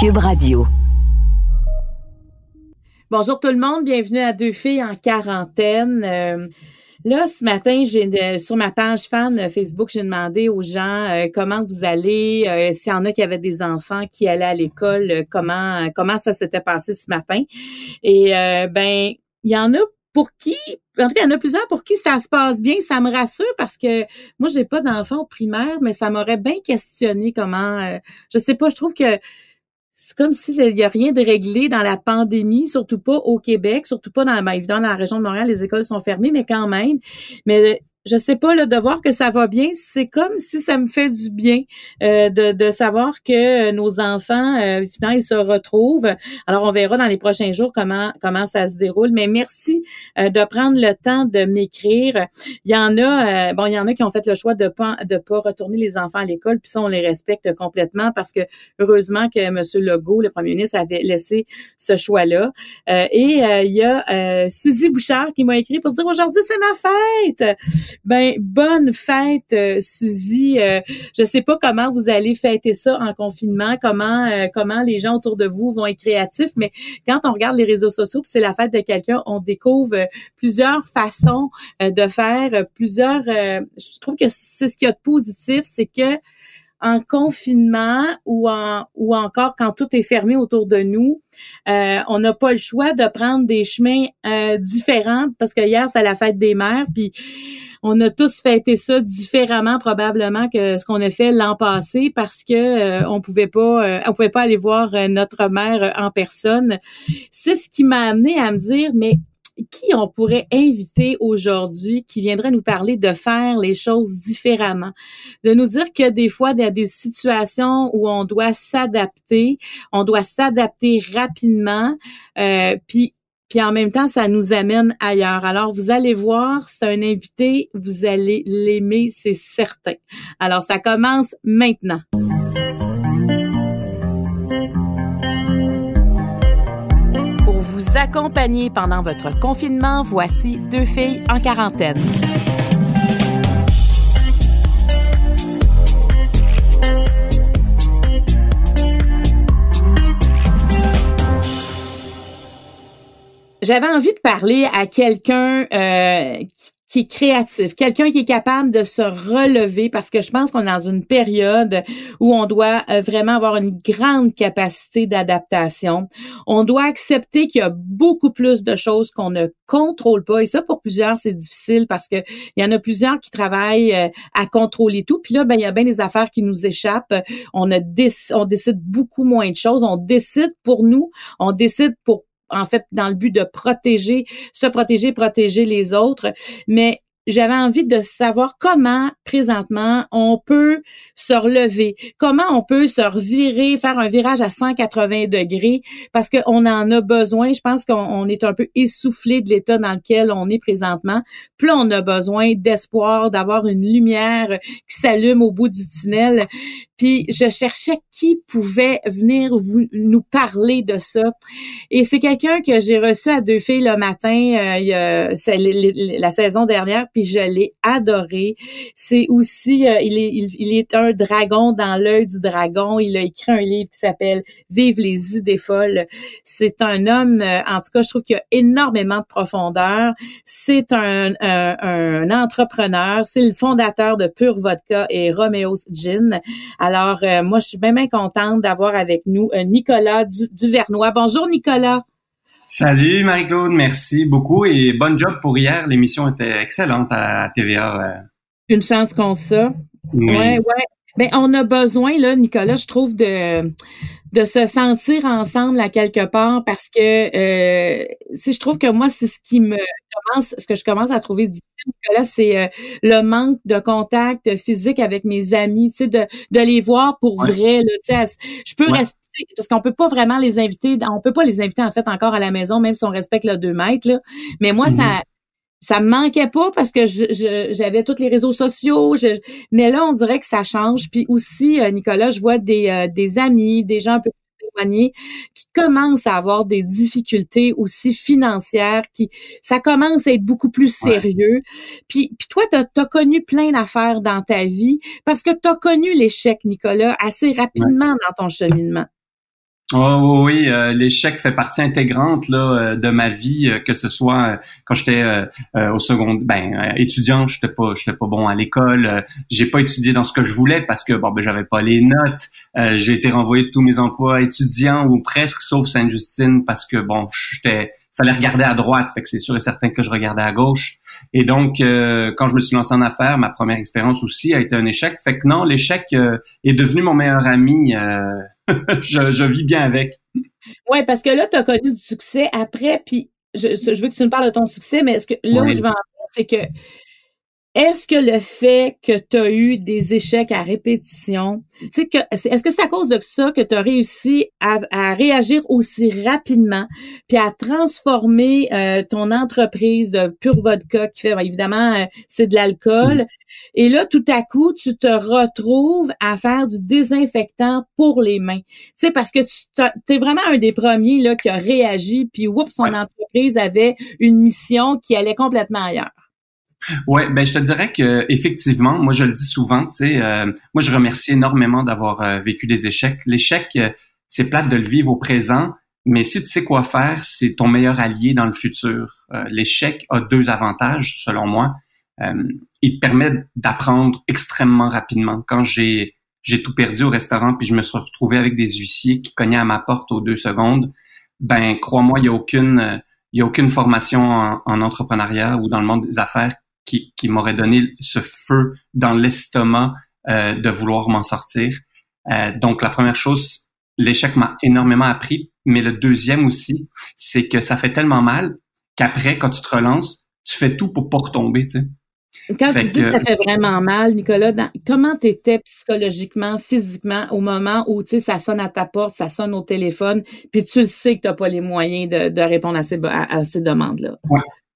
Cube Radio. Bonjour tout le monde, bienvenue à Deux filles en quarantaine. Euh, là, ce matin, j'ai sur ma page fan Facebook, j'ai demandé aux gens euh, comment vous allez, euh, s'il y en a qui avaient des enfants qui allaient à l'école, comment comment ça s'était passé ce matin. Et ben, il y en a pour qui, en tout cas, il y en a plusieurs pour qui ça se passe bien, ça me rassure parce que moi, j'ai pas d'enfants au primaire, mais ça m'aurait bien questionné comment, euh, je sais pas, je trouve que c'est comme s'il y a rien de réglé dans la pandémie, surtout pas au Québec, surtout pas dans, ben, évidemment, dans la région de Montréal, les écoles sont fermées, mais quand même. Mais je sais pas, là, de voir que ça va bien, c'est comme si ça me fait du bien euh, de, de, savoir que nos enfants, euh, finalement, ils se retrouvent. Alors, on verra dans les prochains jours comment comment ça se déroule. Mais merci euh, de prendre le temps de m'écrire. Il y en a, euh, bon, il y en a qui ont fait le choix de pas de pas retourner les enfants à l'école, puis ça, on les respecte complètement parce que heureusement que M. Legault, le premier ministre, avait laissé ce choix-là. et il y a Suzy Bouchard qui m'a écrit pour dire aujourd'hui c'est ma fête. Ben, bonne fête, euh, Suzy. Euh, je sais pas comment vous allez fêter ça en confinement, comment euh, comment les gens autour de vous vont être créatifs, mais quand on regarde les réseaux sociaux, c'est la fête de quelqu'un, on découvre plusieurs façons de faire, plusieurs. je trouve que c'est ce qu'il y a de positif, c'est que en confinement ou en ou encore quand tout est fermé autour de nous, euh, on n'a pas le choix de prendre des chemins euh, différents parce que hier c'est la fête des mères puis on a tous fêté ça différemment probablement que ce qu'on a fait l'an passé parce que euh, on pouvait pas on pouvait pas aller voir notre mère en personne. C'est ce qui m'a amené à me dire mais qui on pourrait inviter aujourd'hui qui viendrait nous parler de faire les choses différemment, de nous dire que des fois il y a des situations où on doit s'adapter, on doit s'adapter rapidement, euh, puis puis en même temps, ça nous amène ailleurs. Alors, vous allez voir, c'est un invité, vous allez l'aimer, c'est certain. Alors, ça commence maintenant. Accompagner pendant votre confinement, voici deux filles en quarantaine. J'avais envie de parler à quelqu'un euh, qui est créatif, quelqu'un qui est capable de se relever parce que je pense qu'on est dans une période où on doit euh, vraiment avoir une grande capacité d'adaptation. On doit accepter qu'il y a beaucoup plus de choses qu'on ne contrôle pas et ça pour plusieurs c'est difficile parce que il y en a plusieurs qui travaillent euh, à contrôler tout puis là ben il y a bien des affaires qui nous échappent. On on décide beaucoup moins de choses, on décide pour nous, on décide pour en fait, dans le but de protéger, se protéger, protéger les autres. Mais j'avais envie de savoir comment présentement on peut se relever, comment on peut se revirer, faire un virage à 180 degrés, parce qu'on en a besoin. Je pense qu'on est un peu essoufflé de l'état dans lequel on est présentement. Puis on a besoin d'espoir, d'avoir une lumière qui s'allume au bout du tunnel. Puis je cherchais qui pouvait venir vous, nous parler de ça. Et c'est quelqu'un que j'ai reçu à deux filles le matin, euh, c'est la saison dernière, puis je l'ai adoré. C'est aussi, euh, il, est, il, est un dragon dans l'œil du dragon. Il a écrit un livre qui s'appelle Vive les idées folles. C'est un homme, euh, en tout cas, je trouve qu'il a énormément de profondeur. C'est un, un, entrepreneur. C'est le fondateur de Pure Vodka et Romeo's Gin. Euh, moi, je suis bien, bien contente d'avoir avec nous euh, Nicolas Duvernois. Bonjour, Nicolas. Salut, Marie-Claude. Merci beaucoup et bonne job pour hier. L'émission était excellente à TVA. Euh. Une chance qu'on ça. Oui. Ouais, ouais. Ben, on a besoin, là, Nicolas, je trouve, de de se sentir ensemble à quelque part parce que euh, si je trouve que moi c'est ce qui me commence ce que je commence à trouver difficile là c'est euh, le manque de contact physique avec mes amis tu sais de, de les voir pour vrai là tu sais je peux rester parce qu'on peut pas vraiment les inviter on peut pas les inviter en fait encore à la maison même si on respecte le deux mètres là mais moi ça mm-hmm ça me manquait pas parce que j'avais tous les réseaux sociaux. mais là, on dirait que ça change. Puis aussi, euh, Nicolas, je vois des, euh, des amis, des gens un peu qui commencent à avoir des difficultés aussi financières, qui ça commence à être beaucoup plus sérieux. Puis, puis toi, tu as, connu plein d'affaires dans ta vie parce que tu as connu l'échec, Nicolas, assez rapidement dans ton cheminement. Oh oui, euh, l'échec fait partie intégrante là euh, de ma vie, euh, que ce soit quand j'étais au second, ben étudiant, j'étais pas, j'étais pas bon à l'école, j'ai pas étudié dans ce que je voulais parce que bon ben j'avais pas les notes, j'ai été renvoyé de tous mes emplois étudiants ou presque, sauf Sainte-Justine parce que bon j'étais, fallait regarder à droite, fait que c'est sûr et certain que je regardais à gauche. Et donc quand je me suis lancé en affaires, ma première expérience aussi a été un échec. Fait que non, l'échec est devenu mon meilleur ami je, vis bien avec. Oui, parce que là, tu as connu du succès après, puis je, veux que tu me parles de ton succès, mais est-ce que là où je vais en c'est que est-ce que le fait que tu as eu des échecs à répétition, que est-ce que c'est à cause de ça que tu as réussi à, réagir aussi rapidement puis à transformer euh, ton entreprise de pure vodka qui fait évidemment euh, c'est de l'alcool? Et là tout à coup tu te retrouves à faire du désinfectant pour les mains. Tu sais parce que tu es vraiment un des premiers là qui a réagi puis oups son entreprise avait une mission qui allait complètement ailleurs. Ouais, ben je te dirais que effectivement, moi je le dis souvent, tu sais, euh, moi je remercie énormément d'avoir euh, vécu des échecs. L'échec, euh, c'est plate de le vivre au présent, mais si tu sais quoi faire, c'est ton meilleur allié dans le futur. L'échec a deux avantages, selon moi. il te permet d'apprendre extrêmement rapidement. Quand j'ai j'ai tout perdu au restaurant puis je me suis retrouvé avec des huissiers qui cognaient à ma porte aux deux secondes, ben crois-moi, il y a aucune il y a aucune formation en, en entrepreneuriat ou dans le monde des affaires qui, qui m'aurait donné ce feu dans l'estomac euh, de vouloir m'en sortir. Euh, donc la première chose, l'échec m'a énormément appris, mais le deuxième aussi, c'est que ça fait tellement mal qu'après, quand tu te relances, tu fais tout pour pas retomber, tu sais. Quand tu dis que ça fait vraiment mal, Nicolas, comment tu étais psychologiquement, physiquement au moment où tu sais ça sonne à ta porte, ça sonne au téléphone, puis tu sais que tu n'as pas les moyens de, de répondre à ces, à, ces demandes-là?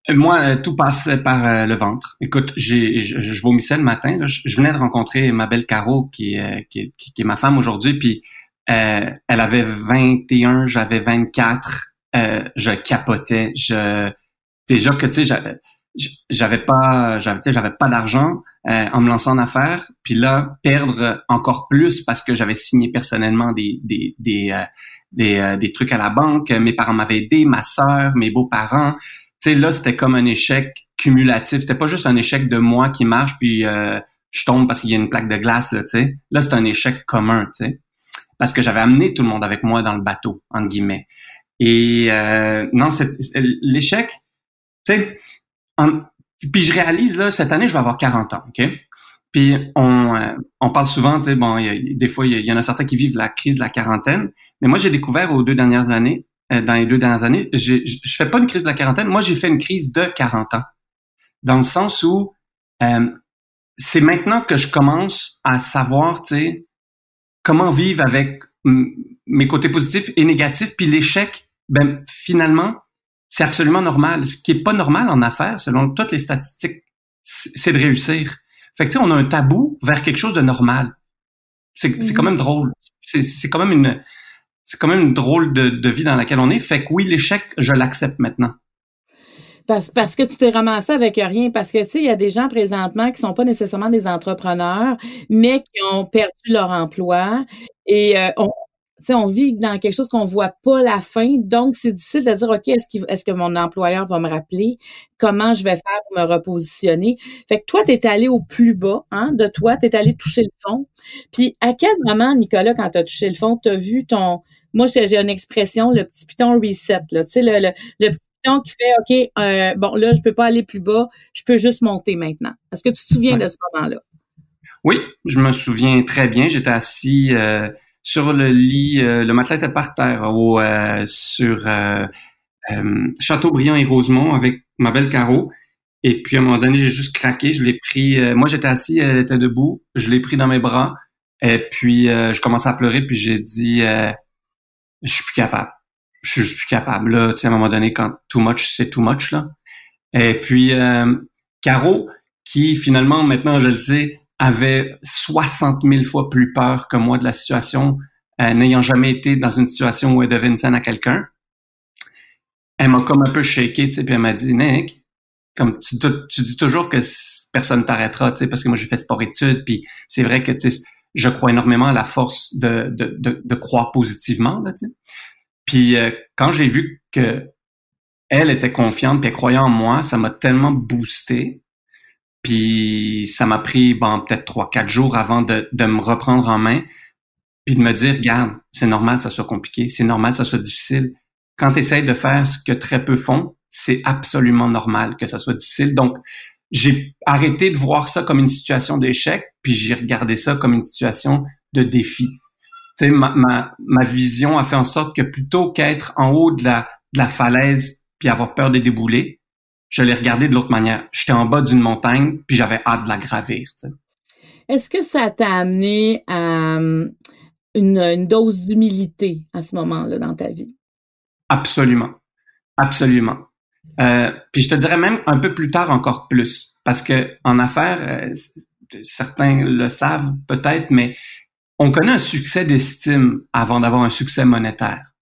Moi, euh, tout passe par euh, le ventre. Écoute, j'ai, je, vomissais le matin. Je, venais de rencontrer ma belle Caro, qui, euh, qui, qui, est ma femme aujourd'hui, puis elle avait 21, j'avais 24. je capotais. Je déjà que tu sais, j'avais pas, j'avais, j'avais pas d'argent en me lançant en affaires. Puis là, perdre encore plus parce que j'avais signé personnellement des des des des, des trucs à la banque. Mes parents m'avaient aidé, ma sœur, mes beaux-parents sais, là, c'était comme un échec cumulatif. C'était pas juste un échec de moi qui marche puis euh, je tombe parce qu'il y a une plaque de glace, là, tu sais. Là, c'est un échec commun, tu sais. Parce que j'avais amené tout le monde avec moi dans le bateau, entre guillemets. Et euh, non, l'échec, tu sais, puis je réalise, là, cette année, je vais avoir 40 ans, OK? Puis on, euh, on parle souvent, tu sais, bon, des fois, il y, y, en a certains qui vivent la crise de la quarantaine, mais moi, j'ai découvert aux deux dernières années dans les deux dernières années, je je fais pas une crise de la quarantaine. Moi, j'ai fait une crise de 40 ans, dans le sens où euh, c'est maintenant que je commence à savoir, tu sais, comment vivre avec mes côtés positifs et négatifs, puis l'échec, ben finalement, c'est absolument normal. Ce qui est pas normal en affaires, selon toutes les statistiques, c'est de réussir. Fait que tu sais, on a un tabou vers quelque chose de normal. C'est quand mm-hmm. même drôle. C'est quand même une c'est quand même une drôle de, vie dans laquelle on est. Fait que oui, l'échec, je l'accepte maintenant. Parce, parce que tu t'es ramassé avec rien. Parce que, tu sais, il y a des gens présentement qui sont pas nécessairement des entrepreneurs, mais qui ont perdu leur emploi. Et euh, on, on vit dans quelque chose qu'on voit pas la fin. Donc, c'est difficile de dire, OK, est-ce, est-ce que mon employeur va me rappeler? Comment je vais faire pour me repositionner? Fait que toi, tu es allé au plus bas hein, de toi, tu es allé toucher le fond. Puis, à quel moment, Nicolas, quand tu as touché le fond, tu as vu ton... Moi, j'ai une expression, le petit piton reset. Là, tu sais, le, le, petit piton qui fait, OK, euh, bon, là, je peux pas aller plus bas, je peux juste monter maintenant. Est-ce que tu te souviens de ce moment-là? Oui, je me souviens très bien. J'étais assis... Euh sur le lit, euh, le matelas était par terre au, euh, sur euh, Châteaubriand et Rosemont avec ma belle Caro. Et puis à un moment donné, j'ai juste craqué. Je l'ai pris. moi, j'étais assis, elle était debout. Je l'ai pris dans mes bras. Et puis je commençais à pleurer. Puis j'ai dit, je suis plus capable. Je suis plus capable. Là, tu sais, à un moment donné, quand too much, c'est too much là. Et puis Caro, qui finalement maintenant, je le sais, avait 60 000 fois plus peur que moi de la situation, euh, n'ayant jamais été dans une situation où elle devait une scène à quelqu'un. Elle m'a comme un peu shaké, tu sais, puis elle m'a dit, Nick, comme tu, tu dis toujours que personne t'arrêtera, tu sais, parce que moi j'ai fait sport-études, puis c'est vrai que tu sais, je crois énormément à la force de, de, de, de croire positivement. Là, puis euh, quand j'ai vu que elle était confiante puis elle croyait en moi, ça m'a tellement boosté. Puis ça m'a pris bon peut-être trois quatre jours avant de, de me reprendre en main puis de me dire regarde c'est normal que ça soit compliqué, c'est normal que ça soit difficile. Quand tu essaies de faire ce que très peu font, c'est absolument normal que ça soit difficile. Donc j'ai arrêté de voir ça comme une situation d'échec, puis j'ai regardé ça comme une situation de défi. Tu sais, ma, ma, ma, vision a fait en sorte que plutôt qu'être en haut de la, de la falaise puis avoir peur de débouler, je l'ai regardé de l'autre manière. J'étais en bas d'une montagne, puis j'avais hâte de la gravir. Est-ce que ça t'a amené à une, une dose d'humilité à ce moment-là dans ta vie? Absolument. Absolument. Euh, puis je te dirais même un peu plus tard encore plus, parce que en affaires, euh, certains le savent peut-être, mais on connaît un succès d'estime avant d'avoir un succès monétaire.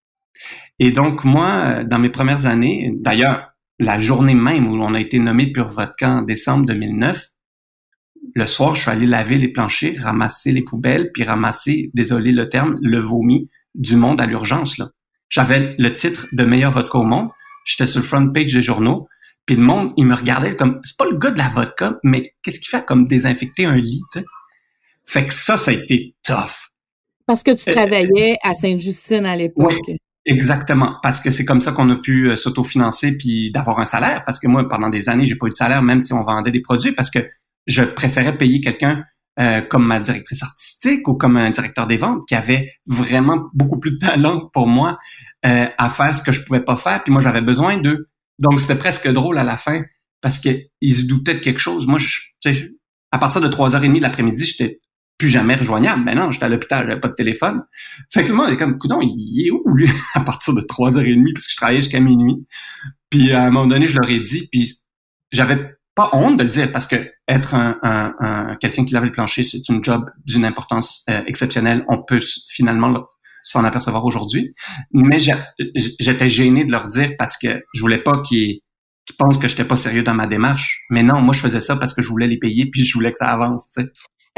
Et donc moi, dans mes premières années, d'ailleurs la journée même où on a été nommé Pure Vodka en décembre 2009, le soir, je suis allé laver les planchers, ramasser les poubelles, puis ramasser, désolé le terme, le vomi du monde à l'urgence. Là, j'avais le titre de meilleur vodka au monde, J'étais sur le front page des journaux. Puis le monde, il me regardait comme, c'est pas le gars de la vodka, mais qu'est-ce qu'il fait comme désinfecter un lit? Fait que ça, ça a été tough. Parce que tu euh, travaillais à Sainte-Justine à l'époque. Oui, exactement. Parce que c'est comme ça qu'on a pu euh, s'autofinancer puis d'avoir un salaire. Parce que moi, pendant des années, j'ai pas eu de salaire, même si on vendait des produits, parce que je préférais payer quelqu'un euh, comme ma directrice artistique ou comme un directeur des ventes qui avait vraiment beaucoup plus de talent pour moi euh, à faire ce que je pouvais pas faire. Puis moi, j'avais besoin d'eux. Donc, c'était presque drôle à la fin parce qu'ils se doutaient de quelque chose. Moi, je, à partir de 3h30 de l'après-midi, j'étais plus jamais rejoignable. Ben non, j'étais à l'hôpital, j'avais pas de téléphone. Fait que le monde est comme, coudon, il est où, lui, à partir de 3h30, parce que je travaillais jusqu'à minuit. Puis à un moment donné, je leur ai dit, puis j'avais pas honte de le dire, parce que être un, un, quelqu'un qui lave le plancher, c'est une job d'une importance euh, exceptionnelle. On peut finalement s'en apercevoir aujourd'hui. Mais j'étais gêné de leur dire parce que je voulais pas qu'ils pensent que j'étais pas sérieux dans ma démarche. Mais non, moi je faisais ça parce que je voulais les payer puis je voulais que ça avance.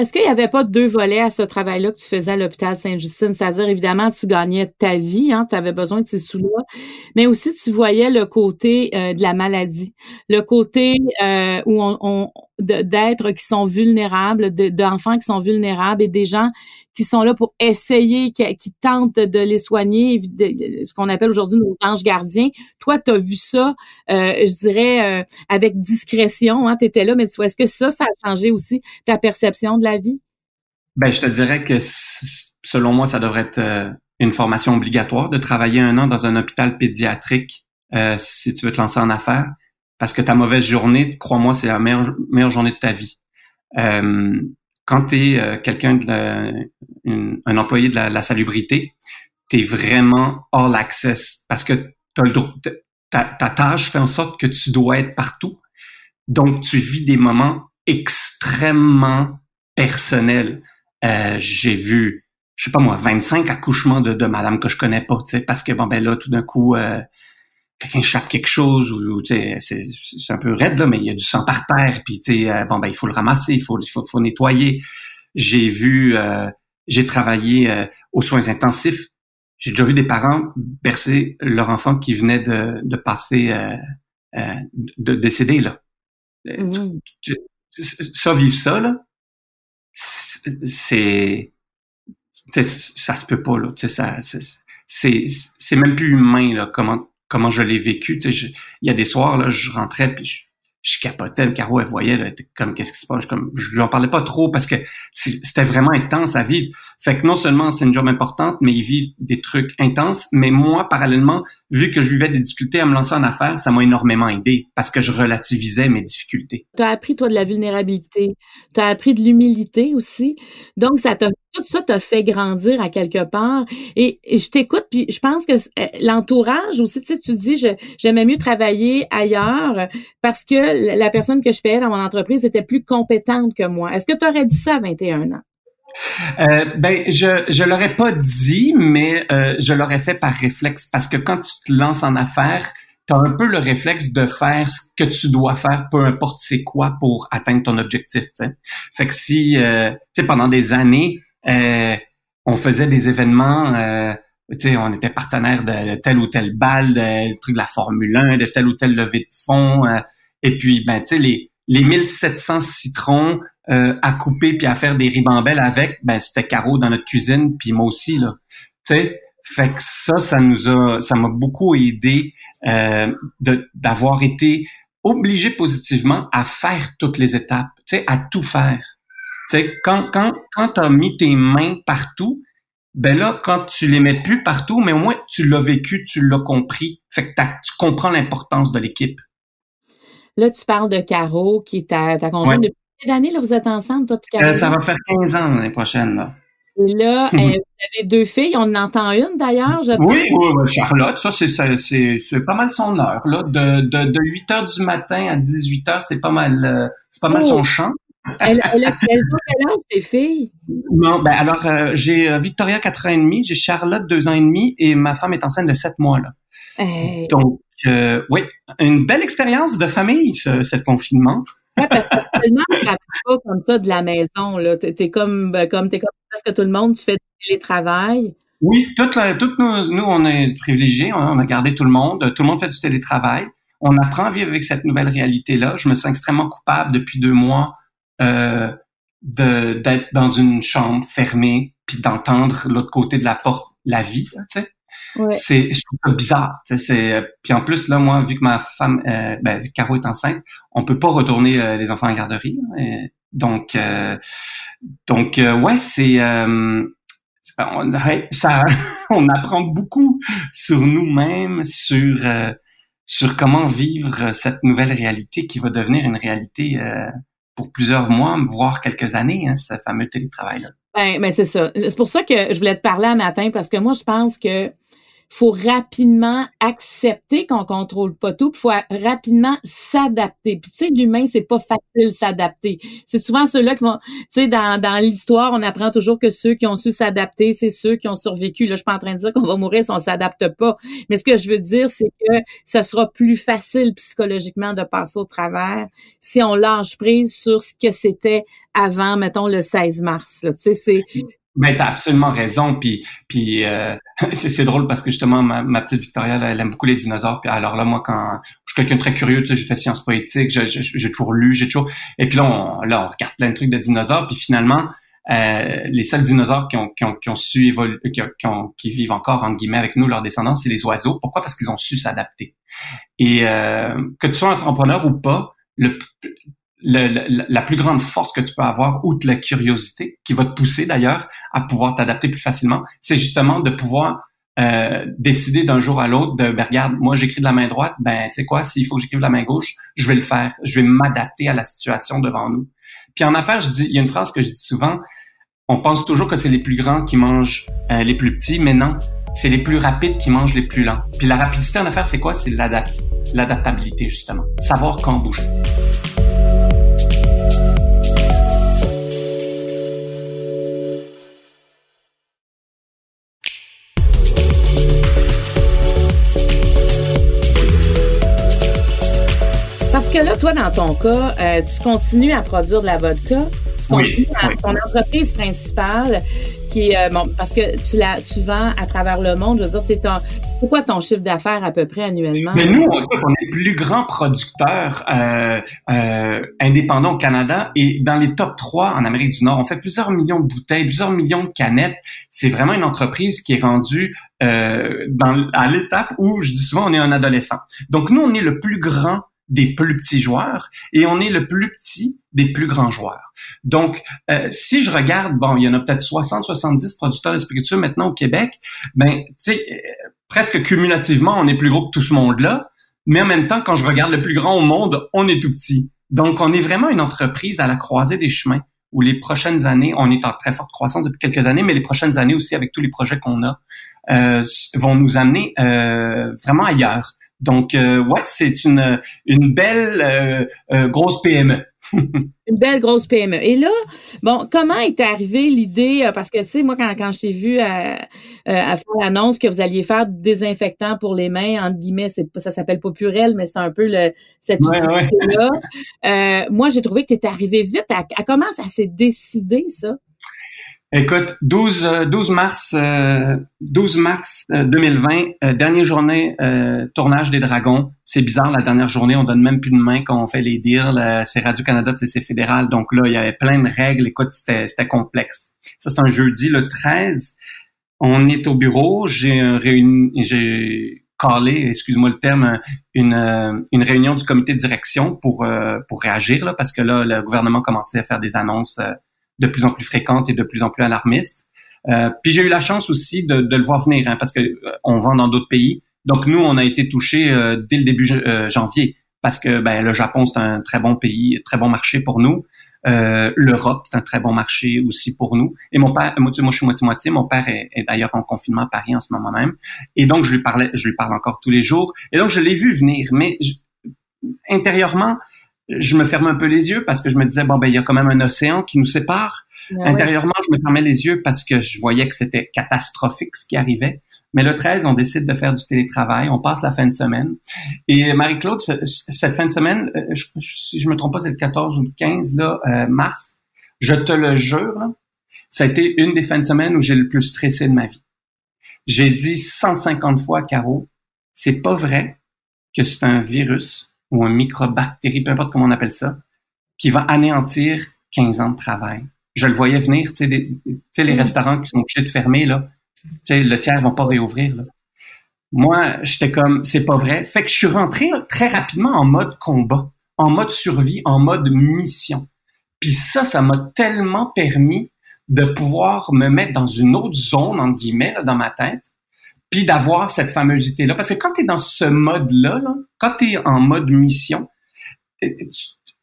Est-ce qu'il n'y avait pas deux volets à ce travail-là que tu faisais à l'hôpital Sainte-Justine? C'est-à-dire, évidemment, tu gagnais ta vie, hein, tu avais besoin de ces sous-là, mais aussi tu voyais le côté euh, de la maladie, le côté euh, où on, d'êtres qui sont vulnérables, d'enfants qui sont vulnérables et des gens qui sont là pour essayer, qui, tentent de les soigner, ce qu'on appelle aujourd'hui nos anges gardiens. Toi, tu as vu ça, euh, je dirais, euh, avec discrétion. Hein, tu étais là, mais tu vois, est-ce que ça, ça a changé aussi ta perception de la vie? Ben, je te dirais que selon moi, ça devrait être euh, une formation obligatoire de travailler un an dans un hôpital pédiatrique si tu veux te lancer en affaires. Parce que ta mauvaise journée, crois-moi, c'est la meilleure, journée de ta vie. Euh, quand tu es euh, quelqu'un un employé de la, salubrité, tu es vraiment all access parce que le, ta, ta tâche fait en sorte que tu dois être partout. Donc, tu vis des moments extrêmement personnels. Euh, j'ai vu, je sais pas moi, 25 accouchements de, de madame que je connais pas, tu sais, parce que bon ben là, tout d'un coup, euh, quelqu'un chape quelque chose ou, c'est un peu raide là, mais il y a du sang par terre, puis tu sais, euh, bon ben il faut le ramasser, il faut, il faut, faut nettoyer. J'ai vu, euh, j'ai travaillé euh, aux soins intensifs. J'ai déjà vu des parents bercer leur enfant qui venait de, de passer, de décéder là. Mmh. ça vivre ça là, c'est, ça se peut pas là. Tu sais, ça, c'est, c'est même plus humain là. Comment comment je l'ai vécu. Tu sais, il y a des soirs, là, je rentrais puis je, je capotais, le Caro, elle voyait, là, comme, qu'est-ce qui se passe? Comme, je lui en parlais pas trop parce que c'était vraiment intense à vivre. Fait que non seulement c'est une job importante, mais ils vivent des trucs intenses. Mais moi, parallèlement, vu que je vivais des difficultés à me lancer en affaires, ça m'a énormément aidé parce que je relativisais mes difficultés. Tu as appris, toi, de la vulnérabilité. Tu as appris de l'humilité aussi. Donc, ça t'a tout ça t'a fait grandir à quelque part. Et, je t'écoute, puis je pense que euh, l'entourage aussi, tu sais, tu dis, j'aimais mieux travailler ailleurs parce que la personne que je payais dans mon entreprise était plus compétente que moi. Est-ce que tu aurais dit ça à 21 ans? Euh, ben, je je l'aurais pas dit, mais euh, je l'aurais fait par réflexe parce que quand tu te lances en affaires, tu as un peu le réflexe de faire ce que tu dois faire, peu importe c'est quoi, pour atteindre ton objectif. Fait que si, euh, tu sais, pendant des années, on faisait des événements tu sais, on était partenaire de tel ou tel bal, de, truc de la Formule 1, de tel ou tel levée de fonds. Euh, et puis, ben, tu sais, les, les 1700 citrons euh, à couper puis à faire des ribambelles avec, ben, c'était Caro dans notre cuisine, puis moi aussi, là. Tu sais, fait que ça, ça nous a, ça m'a beaucoup aidé euh, d'avoir été obligé positivement à faire toutes les étapes, tu sais, à tout faire. Sais, quand, quand, quand tu as mis tes mains partout, ben là, quand tu les mets plus partout, mais au moins tu l'as vécu, tu l'as compris. Fait que tu comprends l'importance de l'équipe. Là, tu parles de Caro, qui est ta, ta conjointe. Depuis combien d'années, là, vous êtes ensemble, toi et Caro? Euh, ça va faire 15 ans l'année prochaine, là. Et là, euh, vous avez deux filles. On en entend une, d'ailleurs. Oui, oui, Charlotte, ça, c'est, c'est, c'est pas mal son heure, là. De, de, de 8 heures du matin à 18 heures, c'est pas mal, euh, c'est pas mal son oh. Elle, elle, a, quel âge, tes filles? Non, ben alors, euh, j'ai euh, Victoria, 4 ans et demi, j'ai Charlotte, 2 ans et demi, et ma femme est enceinte de 7 mois, là. Donc, euh, oui, une belle expérience de famille, ce, ce confinement. Ouais, parce que tellement tu pas comme ça de la maison, là. T'es comme, ben, comme, t'es comme presque tout le monde, tu fais du télétravail. Oui, toutes, toutes nous, nous, on est privilégiés, on a gardé tout le monde, tout le monde fait du télétravail. On apprend à vivre avec cette nouvelle réalité-là. Je me sens extrêmement coupable depuis deux mois euh, d'être dans une chambre fermée puis d'entendre l'autre côté de la porte la vie, tu sais. Ouais. C'est je trouve ça bizarre, c'est puis en plus là moi vu que ma femme euh, ben vu que Caro est enceinte, on peut pas retourner euh, les enfants en garderie. donc euh, donc euh, ouais, c'est on, ça on apprend beaucoup sur nous-mêmes, sur sur comment vivre cette nouvelle réalité qui va devenir une réalité pour plusieurs mois, voire quelques années, hein, ce fameux télétravail-là. Ben, ben c'est ça. C'est pour ça que je voulais te parler un matin, parce que moi, je pense que faut rapidement accepter qu'on contrôle pas tout, il faut rapidement s'adapter. Puis tu sais, l'humain, c'est pas facile s'adapter. C'est souvent ceux-là qui vont, tu sais, dans, dans l'histoire, on apprend toujours que ceux qui ont su s'adapter, c'est ceux qui ont survécu. Là, je suis pas en train de dire qu'on va mourir si on s'adapte pas. Mais ce que je veux dire, c'est que ce sera plus facile psychologiquement de passer au travers si on lâche prise sur ce que c'était avant, mettons, le 16 mars. Tu sais, c'est mais t'as absolument raison. Puis, puis euh, c'est drôle parce que justement, ma, ma petite Victoria, elle, aime beaucoup les dinosaures. Puis alors là, moi, quand je suis quelqu'un de très curieux, tu sais, j'ai fait sciences poétiques, j'ai toujours lu, j'ai toujours. Et puis là, on, là, on regarde plein de trucs de dinosaures. Puis finalement, euh, les seuls dinosaures qui ont, qui ont, qui ont su évoluer, qui, qui, vivent encore entre guillemets avec nous, leurs descendants, c'est les oiseaux. Pourquoi? Parce qu'ils ont su s'adapter. Et euh, que tu sois entrepreneur ou pas, le, le, la plus grande force que tu peux avoir, outre la curiosité, qui va te pousser d'ailleurs à pouvoir t'adapter plus facilement, c'est justement de pouvoir euh, décider d'un jour à l'autre de, ben, regarde, moi j'écris de la main droite, ben tu sais quoi, s'il faut que j'écrive de la main gauche, je vais le faire, je vais m'adapter à la situation devant nous. Puis en affaires, je dis, il y a une phrase que je dis souvent, on pense toujours que c'est les plus grands qui mangent euh, les plus petits, mais non, c'est les plus rapides qui mangent les plus lents. Puis la rapidité en affaires, c'est quoi? C'est l'adaptabilité, justement. Savoir quand bouger. Toi, dans ton cas, euh, tu continues à produire de la vodka. Tu continues à, ton entreprise principale qui est, euh, bon, parce que tu la, tu vends à travers le monde. Je veux dire, t'es ton, c'est quoi ton chiffre d'affaires à peu près annuellement? Mais nous, on, est le plus grand producteur euh, euh, indépendant au Canada et dans les top 3 en Amérique du Nord. On fait plusieurs millions de bouteilles, plusieurs millions de canettes. C'est vraiment une entreprise qui est rendue euh, dans, à l'étape où, je dis souvent, on est un adolescent. Donc, nous, on est le plus grand des plus petits joueurs et on est le plus petit des plus grands joueurs. Donc, euh, si je regarde, bon, il y en a peut-être 60, 70 producteurs de spiritueux maintenant au Québec, ben, tu sais, euh, presque cumulativement, on est plus gros que tout ce monde-là, mais en même temps, quand je regarde le plus grand au monde, on est tout petit. Donc, on est vraiment une entreprise à la croisée des chemins où les prochaines années, on est en très forte croissance depuis quelques années, mais les prochaines années aussi, avec tous les projets qu'on a, euh, vont nous amener vraiment ailleurs. Donc, euh, ouais, c'est une, une belle euh, euh, grosse PME. une belle grosse PME. Et là, bon, comment est arrivée l'idée, parce que tu sais, moi, quand, quand je t'ai vu à, à faire l'annonce que vous alliez faire désinfectant pour les mains, entre guillemets, c'est ça s'appelle pas Purel, mais c'est un peu le, cette là moi, j'ai trouvé que tu étais arrivé vite. À, à comment ça s'est décidé, ça? Écoute, 12, 12 euh, mars, 12 mars 2020, dernière journée tournage des Dragons. C'est bizarre, la dernière journée, on donne même plus de main quand on fait les deals. C'est Radio-Canada, c'est fédéral. Donc là, il y avait plein de règles. Écoute, c'était complexe. Ça, c'est un jeudi. Le 13, on est au bureau. J'ai réuni, j'ai callé, excuse-moi le terme, une, une réunion du comité de direction pour, pour réagir, là, parce que là, le gouvernement commençait à faire des annonces de plus en plus fréquente et de plus en plus alarmiste. Euh, puis j'ai eu la chance aussi de, de le voir venir, hein, parce que euh, on vend dans d'autres pays. Donc nous, on a été touchés euh, dès le début janvier, parce que ben, le Japon c'est un très bon pays, très bon marché pour nous. L'Europe c'est un très bon marché aussi pour nous. Et mon père, moi, moi je suis moitié moitié. Mon père est, est d'ailleurs en confinement à Paris en ce moment même. Et donc je lui parlais, je lui parle encore tous les jours. Et donc je l'ai vu venir, mais intérieurement, je me fermais un peu les yeux parce que je me disais bon ben il y a quand même un océan qui nous sépare. Ben Intérieurement, je me fermais les yeux parce que je voyais que c'était catastrophique ce qui arrivait. Mais le 13, on décide de faire du télétravail, on passe la fin de semaine. Et Marie-Claude, cette fin de semaine, euh, si je me trompe pas, c'est le 14 ou le 15 là, euh, mars, je te le jure, là, ça a été une des fins de semaine où j'ai le plus stressé de ma vie. J'ai dit 150 fois, Caro, c'est pas vrai que c'est un virus ou un microbactérie, peu importe comment on appelle ça, qui va anéantir 15 ans de travail. Je le voyais venir, tu sais, les restaurants qui sont obligés de fermer, là, tu sais, le tiers vont pas réouvrir, là. Moi, j'étais comme, c'est pas vrai. Fait que je suis rentré très rapidement en mode combat, en mode survie, en mode mission. Puis ça, ça m'a tellement permis de pouvoir me mettre dans une autre zone, en guillemets, dans ma tête, puis d'avoir cette famosité-là. Parce que quand tu es dans ce mode-là, là, quand tu es en mode mission, euh,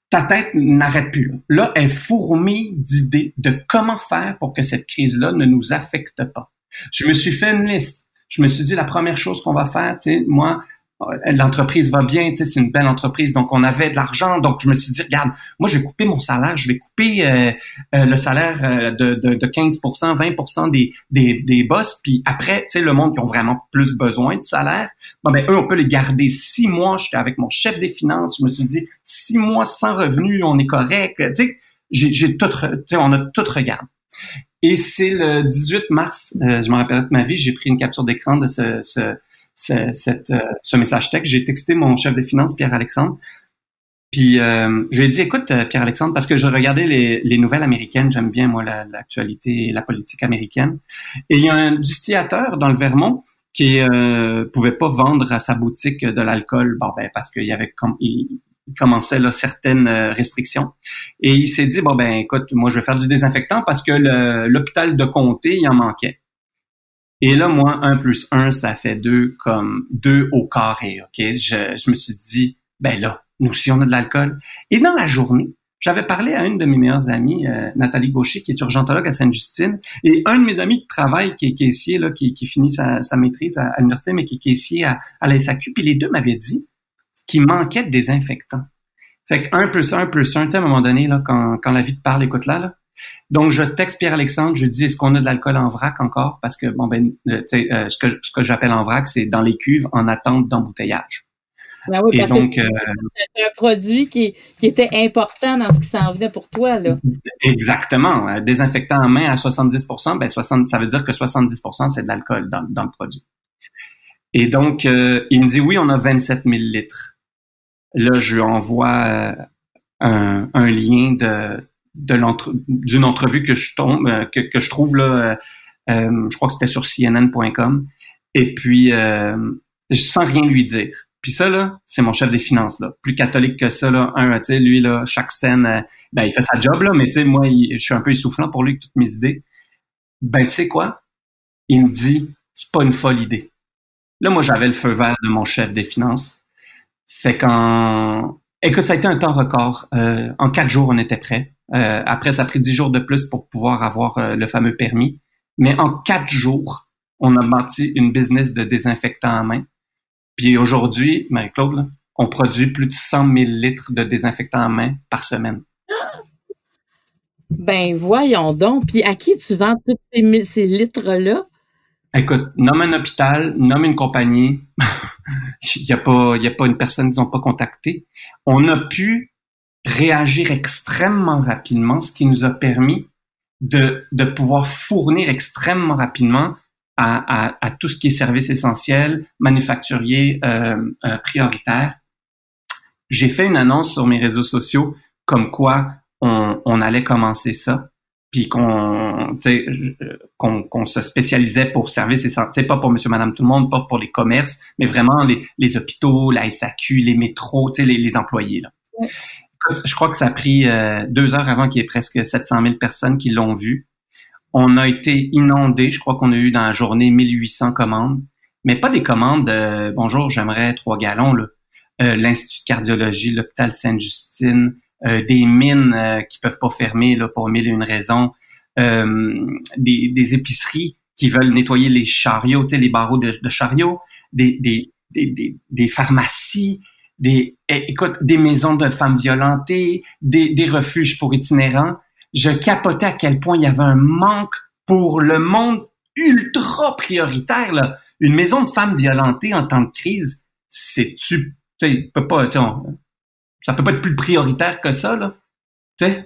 ta tête n'arrête plus. Là. elle fourmille d'idées de comment faire pour que cette crise-là ne nous affecte pas. Je me suis fait une liste. Je me suis dit, la première chose qu'on va faire, tu sais, moi, l'entreprise va bien, c'est une belle entreprise, donc on avait de l'argent, donc je me suis dit, regarde, moi je vais couper mon salaire, je vais couper euh, euh, le salaire de, de, de 15%, 20% des, des, des boss, puis après, tu sais, le monde qui ont vraiment plus besoin du salaire, bon ben eux, on peut les garder six mois, j'étais avec mon chef des finances, je me suis dit, six mois sans revenus, on est correct, tu sais, j'ai tout, on a tout regardé. Et c'est le 18 mars, je me rappelle de ma vie, j'ai pris une capture d'écran de ce, ce ce, euh, ce message texte. J'ai texté mon chef des finances, Pierre-Alexandre. Puis euh, je lui ai dit, écoute, euh, Pierre-Alexandre, parce que je regardais les, les nouvelles américaines, j'aime bien, moi, l'actualité et la politique américaine. Et il y a un distillateur dans le Vermont qui euh, pouvait pas vendre à sa boutique de l'alcool, bon, ben, parce qu'il y avait comme il, commençait là certaines euh, restrictions. Et il s'est dit, bon ben écoute, moi je vais faire du désinfectant parce que l'hôpital de comté, il en manquait. Et là, moi, 1 plus 1, ça fait 2 comme 2 au carré, OK? Je, je me suis dit, ben là, nous aussi, on a de l'alcool. Et dans la journée, j'avais parlé à une de mes meilleures amies, euh, Nathalie Gaucher, qui est urgentologue à Sainte-Justine, et un de mes amis qui travaille, qui est caissier, là, qui, qui finit sa, sa maîtrise à, l'université, mais qui est caissier à, à la SAQ, puis les deux m'avaient dit qu'il manquait de désinfectants. Fait que 1 plus 1 plus 1, tu sais, à un moment donné, là, quand, quand la vie te parle, écoute là, là, donc, je texte Pierre-Alexandre, je dis, est-ce qu'on a de l'alcool en vrac encore? Parce que, bon, ben, euh, ce que, ce que j'appelle en vrac, c'est dans les cuves en attente d'embouteillage. Ben oui, parce donc, que c'est un produit qui, qui, était important dans ce qui s'en venait pour toi, là. Exactement. Désinfectant en main à 70 ben 60%, ça veut dire que 70% c'est de l'alcool dans, dans, le produit. Et donc, euh, il me dit, oui, on a 27 000 litres. Là, je lui envoie euh, un, un lien de, d'une entrevue que je euh, trouve là, euh, euh, je crois que c'était sur CNN.com. Et puis, sans rien lui dire. Puis ça, là, c'est mon chef des finances, là. Plus catholique que ça, là. Un, tu sais, lui, là, chaque scène, ben, il fait sa job, là, mais tu sais, moi, je suis un peu essoufflant pour lui avec toutes mes idées. Ben, tu sais quoi? Il me dit, c'est pas une folle idée. Là, moi, j'avais le feu vert de mon chef des finances. Fait qu'en... Écoute, ça a été un temps record. en quatre jours, on était prêt. Euh, après, ça a pris dix jours de plus pour pouvoir avoir euh, le fameux permis. Mais en quatre jours, on a bâti une business de désinfectant en main. Puis aujourd'hui, Marie-Claude, on produit plus de 100 000 litres de désinfectant en main par semaine. Ben voyons donc. Puis à qui tu vends tous ces, ces litres-là? Écoute, nomme un hôpital, nomme une compagnie. Il n'y a pas, y a pas une personne qu'ils n'ont pas contacté. On a pu réagir extrêmement rapidement, ce qui nous a permis de, de pouvoir fournir extrêmement rapidement à, à, à tout ce qui est services essentiels, manufacturiers euh, euh, prioritaires. J'ai fait une annonce sur mes réseaux sociaux comme quoi on, on allait commencer ça, puis qu'on qu'on qu'on se spécialisait pour services essentiels, pas pour monsieur, madame, tout le monde, pas pour les commerces, mais vraiment les, les hôpitaux, la SAQ, les métros, les, les employés. Là. Je crois que ça a pris euh, deux heures avant qu'il y ait presque 700 000 personnes qui l'ont vu. On a été inondés. Je crois qu'on a eu dans la journée 1800 commandes, mais pas des commandes bonjour, j'aimerais trois gallons. Euh, L'Institut de cardiologie, l'hôpital Sainte-Justine, euh, des mines euh, qui peuvent pas fermer là pour mille et une raisons, des, des, épiceries qui veulent nettoyer les chariots, tu sais, les barreaux de, de chariots, des, des, des, des, pharmacies, des eh, écoute, des maisons de femmes violentées, des, refuges pour itinérants je capotais à quel point il y avait un manque pour le monde ultra prioritaire. Là. Une maison de femmes violentées en temps de crise, c'est tu, peut pas, ça peut pas être plus prioritaire que ça là,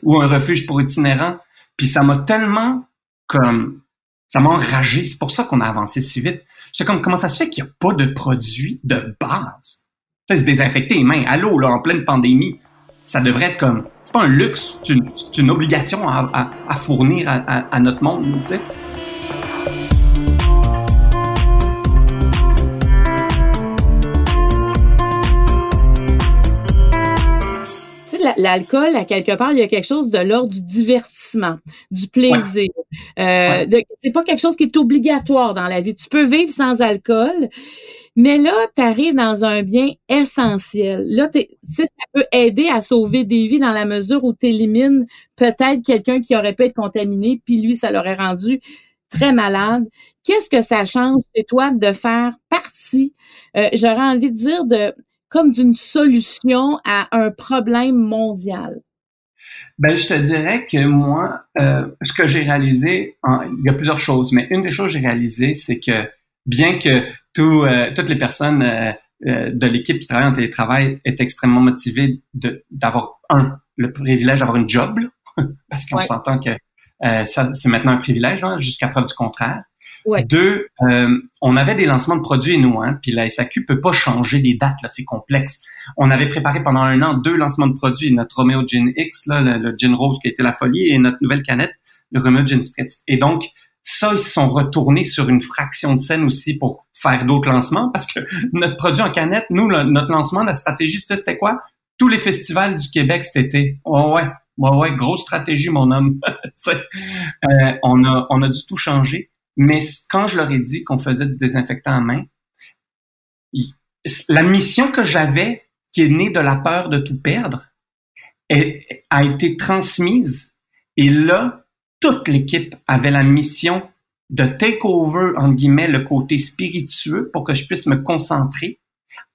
ou un refuge pour itinérants. Puis ça m'a tellement comme ça m'a enragé. C'est pour ça qu'on a avancé si vite. sais comme comment ça se fait qu'il n'y a pas de produits de base? Tu sais, se désinfecter les mains. Allô, là, en pleine pandémie ça devrait être comme, c'est pas un luxe, c'est une, une, obligation à, à, fournir à, à, notre monde, tu sais. l'alcool, à quelque part, il y a quelque chose de l'ordre du divertissement, du plaisir. Euh, c'est pas quelque chose qui est obligatoire dans la vie. Tu peux vivre sans alcool, mais là, tu arrives dans un bien essentiel. Là, ça peut aider à sauver des vies dans la mesure où tu élimines peut-être quelqu'un qui aurait pu être contaminé, puis lui, ça l'aurait rendu très malade. Qu'est-ce que ça change chez toi de faire partie, euh, j'aurais envie de dire, de comme d'une solution à un problème mondial? Ben, je te dirais que moi, euh, ce que j'ai réalisé, il y a plusieurs choses, mais une des choses que j'ai réalisées, c'est que bien que euh, toutes les personnes euh, euh, de l'équipe qui travaille en télétravail est extrêmement motivées d'avoir un le privilège d'avoir une job parce qu'on s'entend que ça c'est maintenant un privilège hein, jusqu'à preuve du contraire. Deux, on avait des lancements de produits nous, hein, puis la SAQ peut pas changer les dates là, c'est complexe. On avait préparé pendant un an deux lancements de produits, notre Romeo Gin X, là, le, le gin rose qui a été la folie, et notre nouvelle canette, le Romeo Gin Spritz. Et donc ça, ils se sont retournés sur une fraction de scène aussi pour faire d'autres lancements parce que notre produit en canette, nous, notre lancement, la stratégie, tu sais, c'était quoi? Tous les festivals du Québec cet. Oh, ouais, ouais, ouais, grosse stratégie, mon homme. euh, on, a, on a dû tout changer. Mais quand je leur ai dit qu'on faisait du désinfectant en main, la mission que j'avais, qui est née de la peur de tout perdre, a été transmise. Et là, toute l'équipe avait la mission de take over, entre guillemets, le côté spiritueux pour que je puisse me concentrer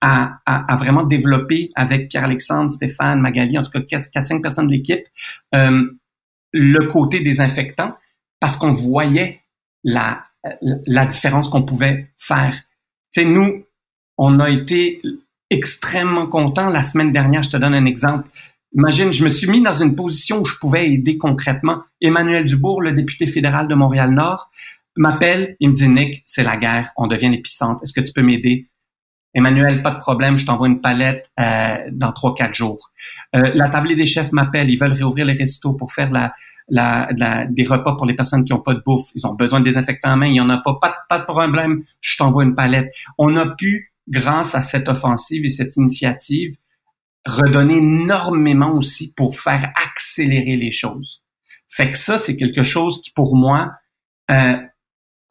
à, vraiment développer avec Pierre-Alexandre, Stéphane, Magali, en tout cas 4-5 personnes de l'équipe, euh, le côté désinfectant parce qu'on voyait la, la différence qu'on pouvait faire. Tu sais, nous, on a été extrêmement contents. La semaine dernière, je te donne un exemple. Imagine, je me suis mis dans une position où je pouvais aider concrètement. Emmanuel Dubourg, le député fédéral de Montréal-Nord, m'appelle, il me dit, Nick, c'est la guerre, on devient l'épicentre, est-ce que tu peux m'aider? Emmanuel, pas de problème, je t'envoie une palette euh, dans trois, quatre jours. Euh, la tablée des chefs m'appelle, ils veulent réouvrir les restos pour faire des repas pour les personnes qui n'ont pas de bouffe. Ils ont besoin de désinfectants en main, il n'y en a pas, pas, pas de problème, je t'envoie une palette. On a pu, grâce à cette offensive et cette initiative, redonner énormément aussi pour faire accélérer les choses. Fait que ça, c'est quelque chose qui, pour moi, euh,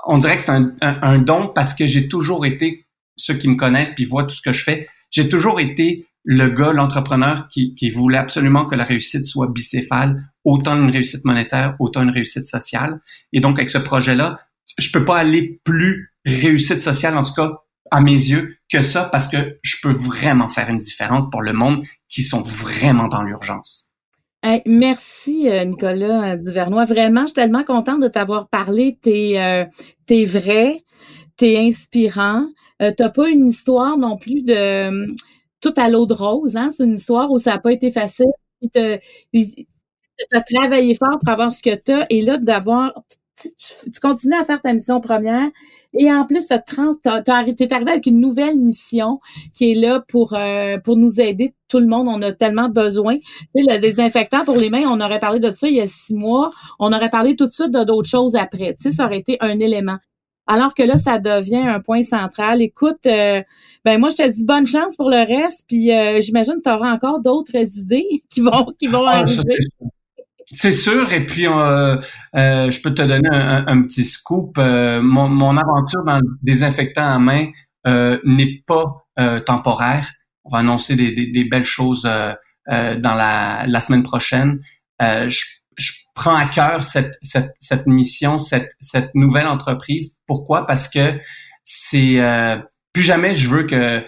on dirait que c'est un, don parce que j'ai toujours été, ceux qui me connaissent puis voient tout ce que je fais, j'ai toujours été le gars, l'entrepreneur qui, voulait absolument que la réussite soit bicéphale, autant une réussite monétaire, autant une réussite sociale. Et donc, avec ce projet-là, je peux pas aller plus réussite sociale, en tout cas, à mes yeux que ça parce que je peux vraiment faire une différence pour le monde qui sont vraiment dans l'urgence. merci euh, Nicolas euh, Duvernois. Vraiment, je suis tellement contente de t'avoir parlé. T'es euh, es vrai, t'es inspirant. Euh, T'as pas une histoire non plus de tout à l'eau de rose. Hein? C'est une histoire où ça n'a pas été facile. tu as travaillé fort pour avoir ce que tu et là, d'avoir, tu, continues à faire ta mission première et en plus, tu es arrivé avec une nouvelle mission qui est là pour euh, pour nous aider tout le monde. On a tellement besoin. Tu sais, le désinfectant pour les mains, on aurait parlé de ça il y a six mois. On aurait parlé tout de suite de d'autres choses après. Tu sais, ça aurait été un élément. Alors que là, ça devient un point central. Écoute, euh, ben moi, je te dis bonne chance pour le reste, puis euh, j'imagine que tu auras encore d'autres idées qui vont qui vont ah, arriver. C'est sûr, et puis euh, euh, je peux te donner un, petit scoop. Euh, mon, aventure dans le désinfectant à main n'est pas temporaire. On va annoncer des, belles choses dans la, semaine prochaine. Je, prends à cœur cette mission, cette, cette nouvelle entreprise. Pourquoi? Parce que c'est plus jamais je veux que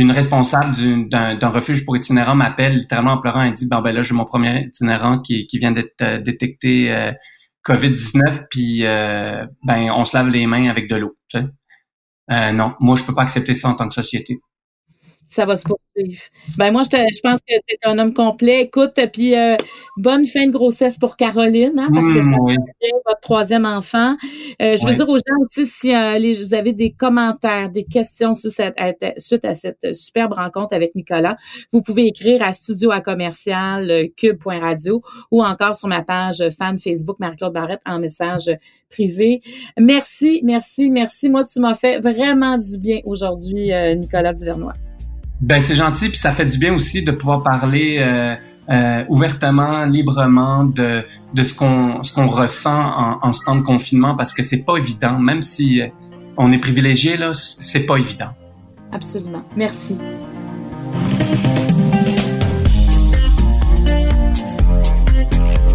une responsable d'un refuge pour itinérants m'appelle littéralement en pleurant et dit ben là j'ai mon premier itinérant qui, vient d'être euh, détecté euh, Covid-19 puis euh, ben on se lave les mains avec de l'eau. non, moi je peux pas accepter ça en tant que société ça va se poursuivre. Ben moi, je, je pense que tu es un homme complet. Écoute, puis euh, bonne fin de grossesse pour Caroline, hein, parce que c'est mmh, votre troisième enfant. Euh, je veux dire aux gens aussi, si euh, vous avez des commentaires, des questions suite à, à cette superbe rencontre avec Nicolas, vous pouvez écrire à studio à commercial cube.radio ou encore sur ma page fan Facebook Marie-Claude Barrette en message privé. Merci, merci, merci. Moi, tu m'as fait vraiment du bien aujourd'hui, Nicolas Duvernois. Ben c'est gentil, puis ça fait du bien aussi de pouvoir parler euh, euh, ouvertement, librement de, de ce qu'on ce qu'on ressent en, en ce temps de confinement, parce que c'est pas évident, même si euh, on est privilégié là, c'est pas évident. Absolument. Merci.